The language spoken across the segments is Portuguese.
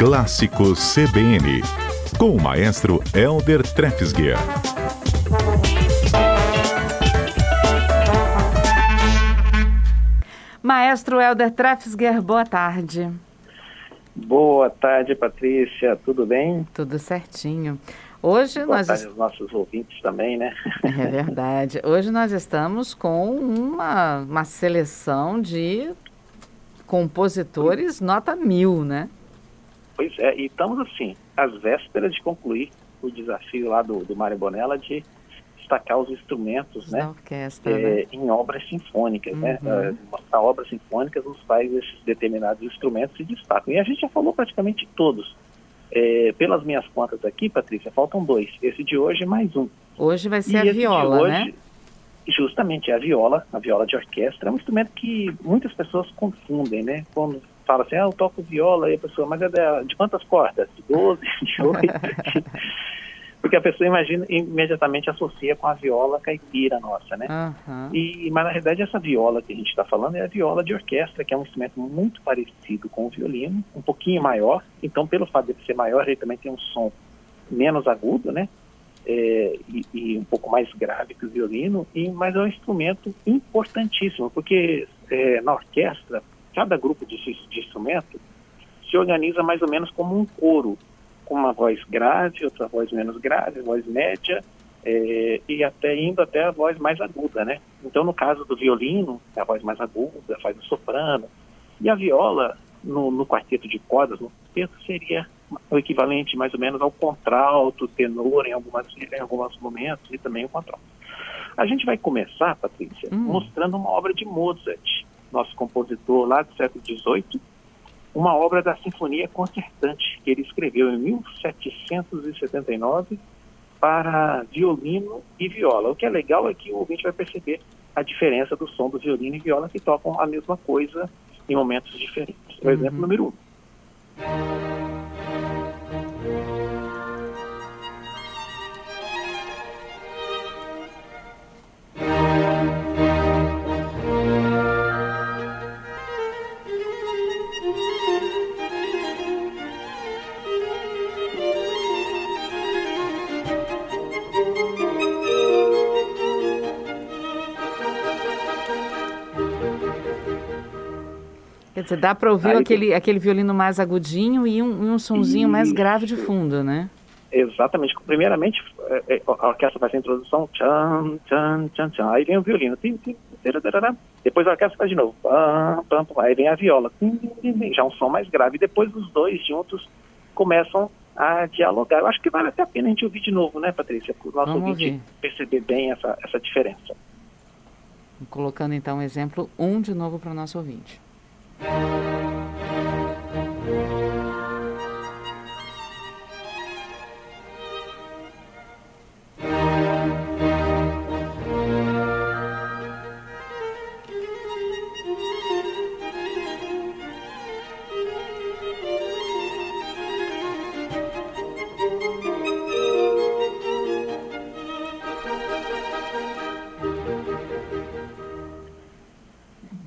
Clássicos CBN, com o maestro Elder Trefsguer. Maestro Elder Trefsguer, boa tarde. Boa tarde, Patrícia. Tudo bem? Tudo certinho. Hoje Boa nós tarde aos nossos ouvintes também, né? É verdade. Hoje nós estamos com uma, uma seleção de compositores nota mil, né? Pois é, e estamos assim, às vésperas de concluir o desafio lá do, do Mário Bonella de destacar os instrumentos, né? Orquestra, é, né? Em obras sinfônicas, né? Uhum. A, a obra sinfônica nos faz esses determinados instrumentos se destacam. E a gente já falou praticamente todos. É, pelas minhas contas aqui, Patrícia, faltam dois. Esse de hoje mais um. Hoje vai ser E a viola, hoje, né? Justamente, a viola, a viola de orquestra, é um instrumento que muitas pessoas confundem, né? Quando fala assim, ah, eu toco viola, e a pessoa, mas é de, de quantas cordas? De 12, de 8? Porque a pessoa imagina, imediatamente associa com a viola caipira nossa, né? Aham. E, mas na realidade essa viola que a gente está falando é a viola de orquestra, que é um instrumento muito parecido com o violino, um pouquinho maior. Então, pelo fato de ser maior, ele também tem um som menos agudo, né? É, e, e um pouco mais grave que o violino, e, mas é um instrumento importantíssimo, porque é, na orquestra, cada grupo de, de instrumento se organiza mais ou menos como um coro, com uma voz grave, outra voz menos grave, voz média, é, e até indo até a voz mais aguda, né? Então, no caso do violino, é a voz mais aguda, faz o soprano, e a viola, no, no quarteto de cordas, no quarteto, seria o equivalente mais ou menos ao contralto, tenor em, algumas, em alguns momentos, e também o contralto. A gente vai começar, Patrícia, Hum. mostrando uma obra de Mozart, nosso compositor lá do século XVIII, uma obra da Sinfonia Concertante, que ele escreveu em 1779 para violino e viola. O que é legal é que o ouvinte vai perceber a diferença do som do violino e viola que tocam a mesma coisa em momentos diferentes. O Uhum. exemplo número um. Dizer, dá para ouvir Aí- aquele, aquele violino mais agudinho e um, e um sonzinho mais Isso. grave de fundo, né? Exatamente. Primeiramente, é, é, a orquestra faz a introdução, tchan, tchan, tchan, tchan. Aí vem o violino, tim, tim, tararara. depois a orquestra faz de novo, pam, pam, pam. aí vem a viola, tim, tim, tim, tim. já um som mais grave. E depois os dois juntos começam a dialogar. Eu acho que vale até a pena a gente ouvir de novo, né, Patrícia? Para o nosso Vamos ouvinte ouvir. perceber bem essa, essa diferença. Colocando então o exemplo um de novo para o nosso ouvinte.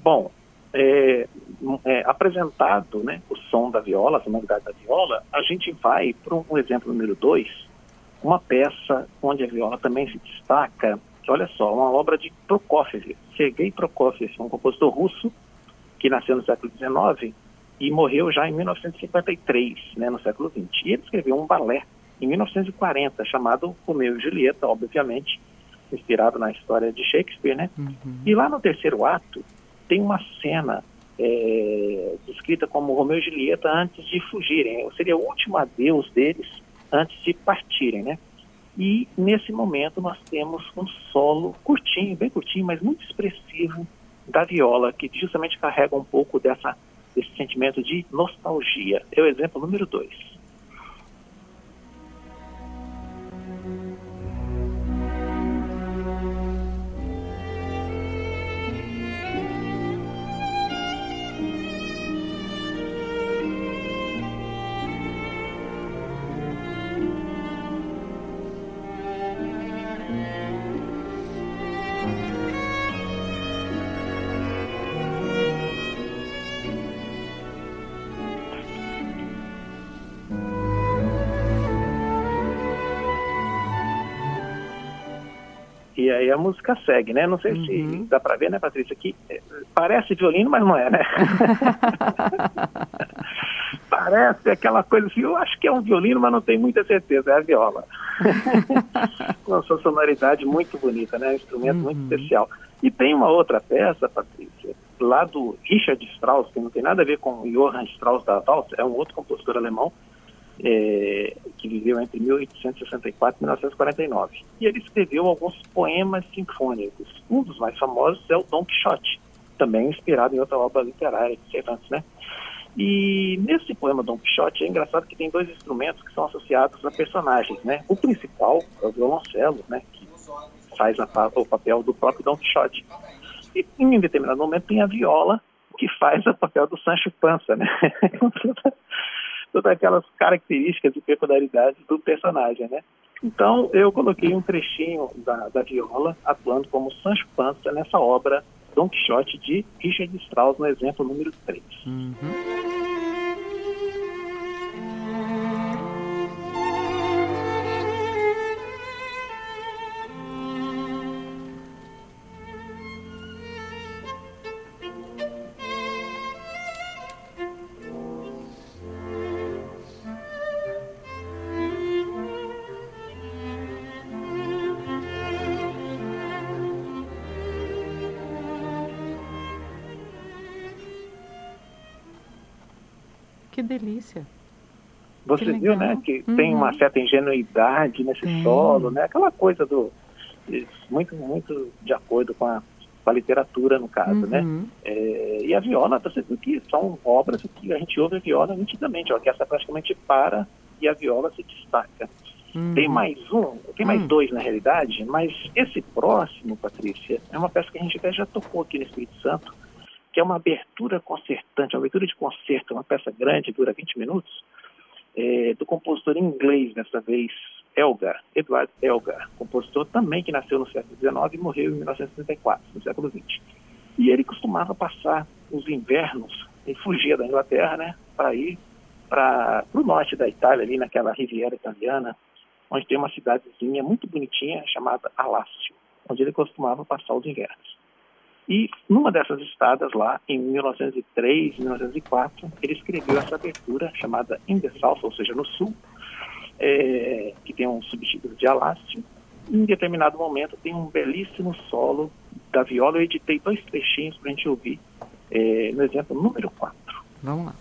Bom, é, é, apresentado né, o som da viola, a sonoridade da viola, a gente vai para um exemplo número dois, uma peça onde a viola também se destaca, que olha só, uma obra de Prokofiev, Sergei Prokofiev, um compositor russo que nasceu no século XIX e morreu já em 1953, né, no século XX. E ele escreveu um balé em 1940 chamado Romeu e Julieta, obviamente, inspirado na história de Shakespeare, né? Uhum. E lá no terceiro ato tem uma cena é, descrita como Romeu e Julieta antes de fugirem. Seria o último adeus deles antes de partirem, né? E nesse momento nós temos um solo curtinho, bem curtinho, mas muito expressivo da viola, que justamente carrega um pouco dessa, desse sentimento de nostalgia. É o exemplo número dois. E aí a música segue, né? Não sei uhum. se dá para ver, né, Patrícia? Que é, parece violino, mas não é, né? parece aquela coisa assim, eu acho que é um violino, mas não tenho muita certeza, é a viola. Com a sua sonoridade muito bonita, né? Um instrumento uhum. muito especial. E tem uma outra peça, Patrícia, lá do Richard Strauss, que não tem nada a ver com Johann Strauss da Waltz, é um outro compositor alemão, é, que viveu entre 1864 e 1949. E ele escreveu alguns poemas sinfônicos. Um dos mais famosos é o Don Quixote, também inspirado em outra obra literária de Cervantes, né? E nesse poema Don Quixote é engraçado que tem dois instrumentos que são associados a personagens, né? O principal é o violoncelo, né? Que faz a, o papel do próprio Don Quixote. E em um determinado momento tem a viola, que faz o papel do Sancho Panza, né? todas aquelas características e peculiaridades do personagem, né? Então, eu coloquei um trechinho da, da viola atuando como Sancho Panza nessa obra Don Quixote de Richard Strauss, no exemplo número 3. Uhum. Que delícia. Você que viu, né, que uhum. tem uma certa ingenuidade nesse tem. solo, né? Aquela coisa do muito muito de acordo com a, com a literatura no caso, né? uhum. né? É, e a viola, você viu que são obras que a gente ouve a viola nitidamente, a orquestra praticamente para e a viola se destaca. Uhum. Tem mais um, tem mais uhum. dois na realidade, mas esse próximo, Patrícia, é uma peça que a gente até já tocou aqui no Espírito Santo, que é uma abertura concertante, uma abertura de concerto, uma peça grande, dura 20 minutos, é, do compositor inglês, dessa vez, Elgar, Edward Elgar, compositor também que nasceu no século XIX e morreu em 1964, no século XX. E ele costumava passar os invernos, ele fugia da Inglaterra, né, para ir para o norte da Itália, ali naquela Riviera Italiana, onde tem uma cidadezinha muito bonitinha chamada Alácio, onde ele costumava passar os invernos. E numa dessas estadas lá, em 1903, 1904, ele escreveu essa abertura chamada In the South, ou seja, no sul, é, que tem um subtítulo de Alácio. Em determinado momento tem um belíssimo solo da viola. Eu editei dois trechinhos para a gente ouvir é, no exemplo número 4. Vamos lá.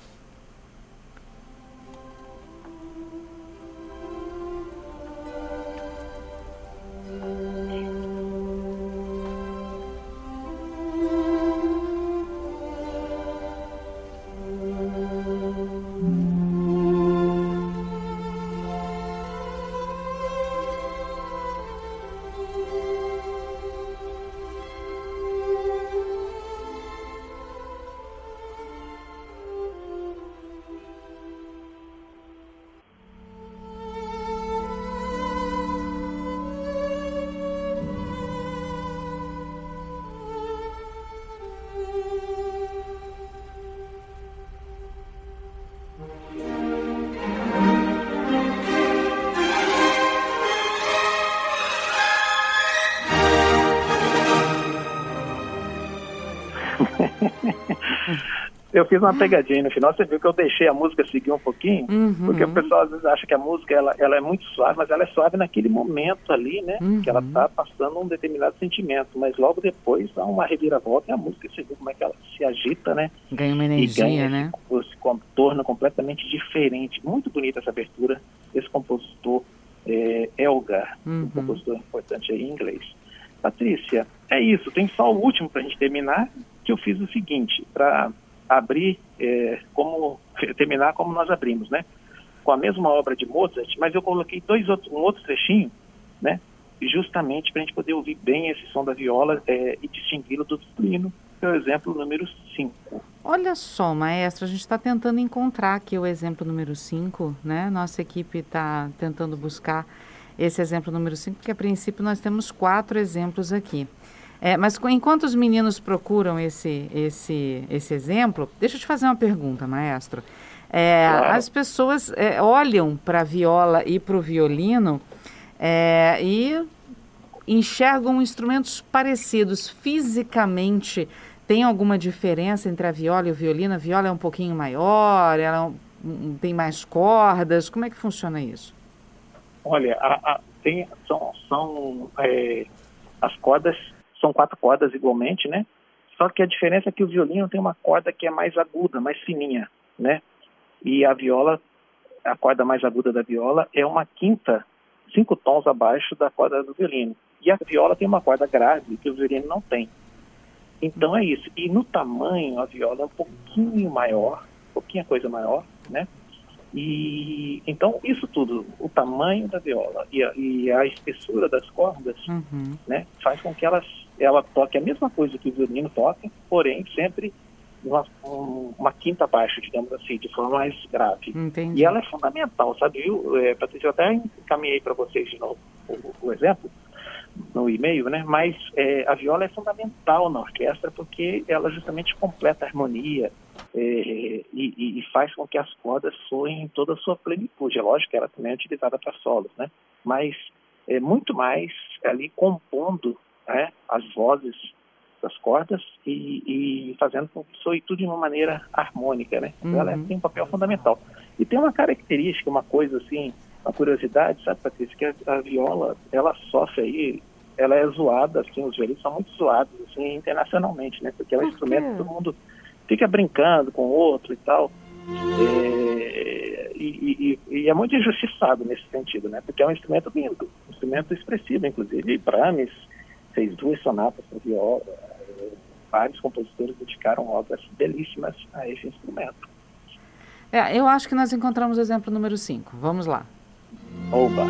Eu fiz uma pegadinha no final, você viu que eu deixei a música seguir um pouquinho, uhum. porque o pessoal às vezes acha que a música ela, ela é muito suave, mas ela é suave naquele momento ali, né? Uhum. Que ela está passando um determinado sentimento, mas logo depois dá uma reviravolta e a música, você viu como é que ela se agita, né? Ganha uma energia, ganha né? Esse contorno completamente diferente. Muito bonita essa abertura esse compositor é, Elgar, uhum. um compositor importante aí em inglês. Patrícia, é isso. Tem só o último para a gente terminar, que eu fiz o seguinte, para abrir é, como terminar como nós abrimos, né? Com a mesma obra de Mozart, mas eu coloquei dois outros, um outro trechinho, né? Justamente para a gente poder ouvir bem esse som da viola é, e distingui-lo do violino, que é o exemplo número 5. Olha só, maestro, a gente está tentando encontrar aqui o exemplo número 5, né? Nossa equipe está tentando buscar esse exemplo número 5, porque a princípio nós temos quatro exemplos aqui. É, mas enquanto os meninos procuram esse, esse, esse exemplo, deixa eu te fazer uma pergunta, maestro. É, claro. As pessoas é, olham para a viola e para o violino é, e enxergam instrumentos parecidos fisicamente. Tem alguma diferença entre a viola e o violino? A viola é um pouquinho maior, ela é tem mais cordas. Como é que funciona isso? Olha, a, a, tem, são, são é, as cordas são quatro cordas igualmente, né? Só que a diferença é que o violino tem uma corda que é mais aguda, mais fininha, né? E a viola, a corda mais aguda da viola é uma quinta, cinco tons abaixo da corda do violino. E a viola tem uma corda grave que o violino não tem. Então é isso. E no tamanho, a viola é um pouquinho maior, um pouquinho coisa maior, né? E então isso tudo, o tamanho da viola e a, e a espessura das cordas, uhum. né, faz com que elas, ela toque a mesma coisa que o violino toca, porém sempre uma, uma quinta abaixo, digamos assim, de forma mais grave. Entendi. E ela é fundamental, sabe? Eu, é, Patrícia, eu até encaminhei para vocês de novo o, o exemplo no e-mail, né? Mas é, a viola é fundamental na orquestra porque ela justamente completa a harmonia é, e, e, faz com que as cordas soem em toda a sua plenitude. É lógico que ela também é utilizada para solos, né? Mas é muito mais ali compondo né, as vozes das cordas e, e, fazendo com que soe tudo de uma maneira harmônica, né? Uhum. Ela tem um papel fundamental. E tem uma característica, uma coisa assim, uma curiosidade, sabe, Patrícia, que a, a viola, ela sofre aí, ela é zoada, assim, os violinos são muito zoados, assim, internacionalmente, né? Porque é um instrumento que todo mundo fica brincando com o outro e tal. É, e, e, e, é muito injustiçado nesse sentido, né? Porque é um instrumento lindo, um instrumento expressivo, inclusive. Brahms fez duas sonatas para viola, vários compositores dedicaram obras belíssimas a esse instrumento. É, eu acho que nós encontramos o exemplo número 5. Vamos lá. Oba!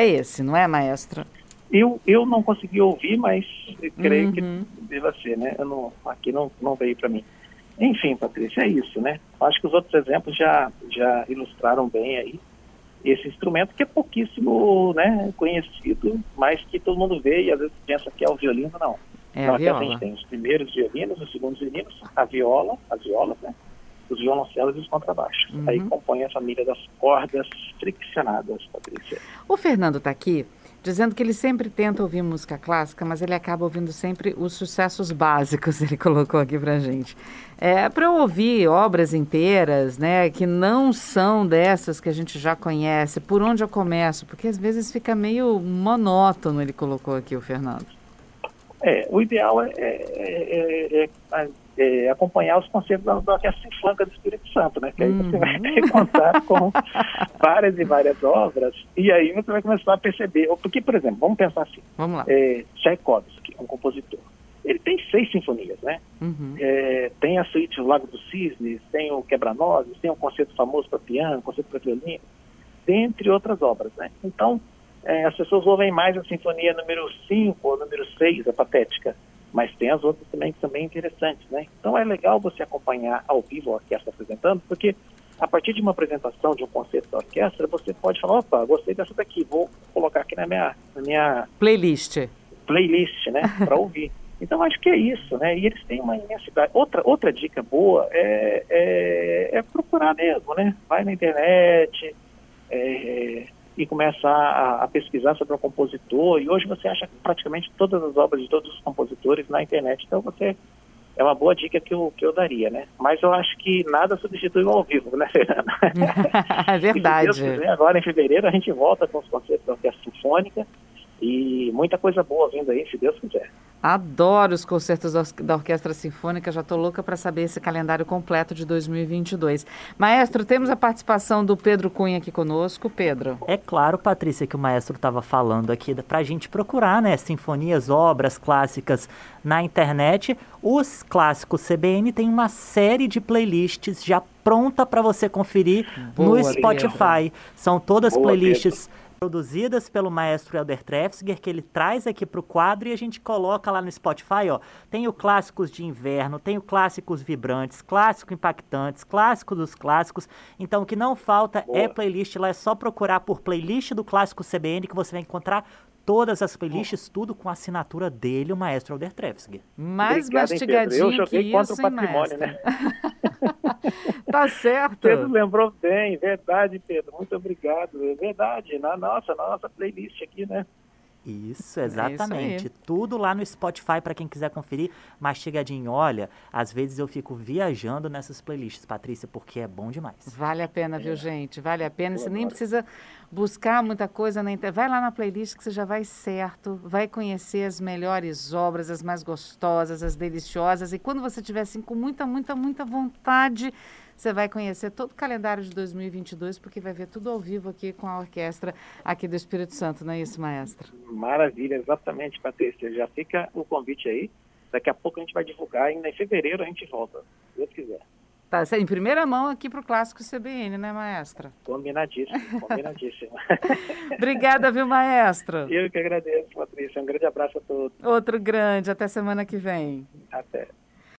É esse, não é, maestro? Eu, eu não consegui ouvir, mas creio uhum. que deva ser, né? Eu não, aqui não, não veio para mim. Enfim, Patrícia, é isso, né? Acho que os outros exemplos já, já ilustraram bem aí esse instrumento que é pouquíssimo né, conhecido, mas que todo mundo vê e às vezes pensa que é o violino, não. É então, a, a gente tem os primeiros violinos, os segundos violinos, a viola, as violas, né? Os violoncelos e os contrabaixos. Uhum. Aí compõe a família das cordas friccionadas, Patrícia. O Fernando está aqui dizendo que ele sempre tenta ouvir música clássica, mas ele acaba ouvindo sempre os sucessos básicos, ele colocou aqui pra gente. É, para eu ouvir obras inteiras, né, que não são dessas que a gente já conhece, por onde eu começo? Porque às vezes fica meio monótono, ele colocou aqui, o Fernando. É, o ideal é, é, é, é é, acompanhar os conceitos da, da Orquestra Sinfônica do Espírito Santo, né? Que aí você vai ter contato com várias e várias obras, e aí você vai começar a perceber. Porque, por exemplo, vamos pensar assim: vamos lá. É, Tchaikovsky, um compositor, ele tem seis sinfonias, né? Uhum. É, tem a suíte Lago dos Cisnes, tem o Quebra-Nozes, tem o concerto famoso para piano, concerto para violino, dentre outras obras, né? Então, é, as pessoas ouvem mais a sinfonia número 5 ou número 6, a patética mas tem as outras também que são bem interessantes, né? Então é legal você acompanhar ao vivo a orquestra apresentando, porque a partir de uma apresentação de um concerto da orquestra, você pode falar, opa, gostei dessa daqui, vou colocar aqui na minha, na minha playlist, playlist, né, para ouvir. Então acho que é isso, né? E eles têm uma imensidade. Outra outra dica boa é, é, é procurar mesmo, né? Vai na internet, é, e começa a, a, pesquisar sobre o compositor. E hoje você acha praticamente todas as obras de todos os compositores na internet. Então você é uma boa dica que eu, que eu daria, né? Mas eu acho que nada substitui o ao vivo, né, Fernanda? É verdade. Quiser, agora em fevereiro a gente volta com os concertos da Orquestra Sinfônica e muita coisa boa vindo aí, se Deus quiser. Adoro os concertos da Orquestra Sinfônica, já estou louca para saber esse calendário completo de 2022. Maestro, temos a participação do Pedro Cunha aqui conosco. Pedro. É claro, Patrícia, que o maestro estava falando aqui para a gente procurar, né, sinfonias, obras clássicas na internet. Os clássicos CBN tem uma série de playlists já pronta para você conferir Boa, no Spotify. Pedro. São todas Boa, playlists. Pedro produzidas pelo maestro Elder Trefsger, que ele traz aqui para o quadro e a gente coloca lá no Spotify, ó. Tem o clássicos de inverno, tem o clássicos vibrantes, clássico impactantes, clássico dos clássicos. Então o que não falta Boa. é playlist, lá é só procurar por playlist do clássico CBN que você vai encontrar todas as playlists, tudo com a assinatura dele, o maestro Alder Trefsg. Mais Obrigado, mastigadinho Eu joguei que contra isso, o patrimônio, né? tá certo. Pedro lembrou bem, verdade, Pedro. Muito obrigado. É verdade, na nossa, na nossa playlist aqui, né? Isso, exatamente. É isso Tudo lá no Spotify para quem quiser conferir. Mastigadinho, olha, às vezes eu fico viajando nessas playlists, Patrícia, porque é bom demais. Vale a pena, viu, gente? Vale a pena. Você nem precisa buscar muita coisa na internet. Vai lá na playlist que você já vai certo, vai conhecer as melhores obras, as mais gostosas, as deliciosas. E quando você estiver assim com muita, muita, muita vontade você vai conhecer todo o calendário de 2022, porque vai ver tudo ao vivo aqui com a orquestra aqui do Espírito Santo, não é isso, maestro? Maravilha, exatamente, Patrícia. Já fica o convite aí. Daqui a pouco a gente vai divulgar, ainda em fevereiro a gente volta, se Deus quiser. Tá, em primeira mão aqui para o Clássico CBN, né, maestra? Combinadíssimo, combinadíssimo. Obrigada, viu, maestro? Eu que agradeço, Patrícia. Um grande abraço a todos. Outro grande, até semana que vem. Até.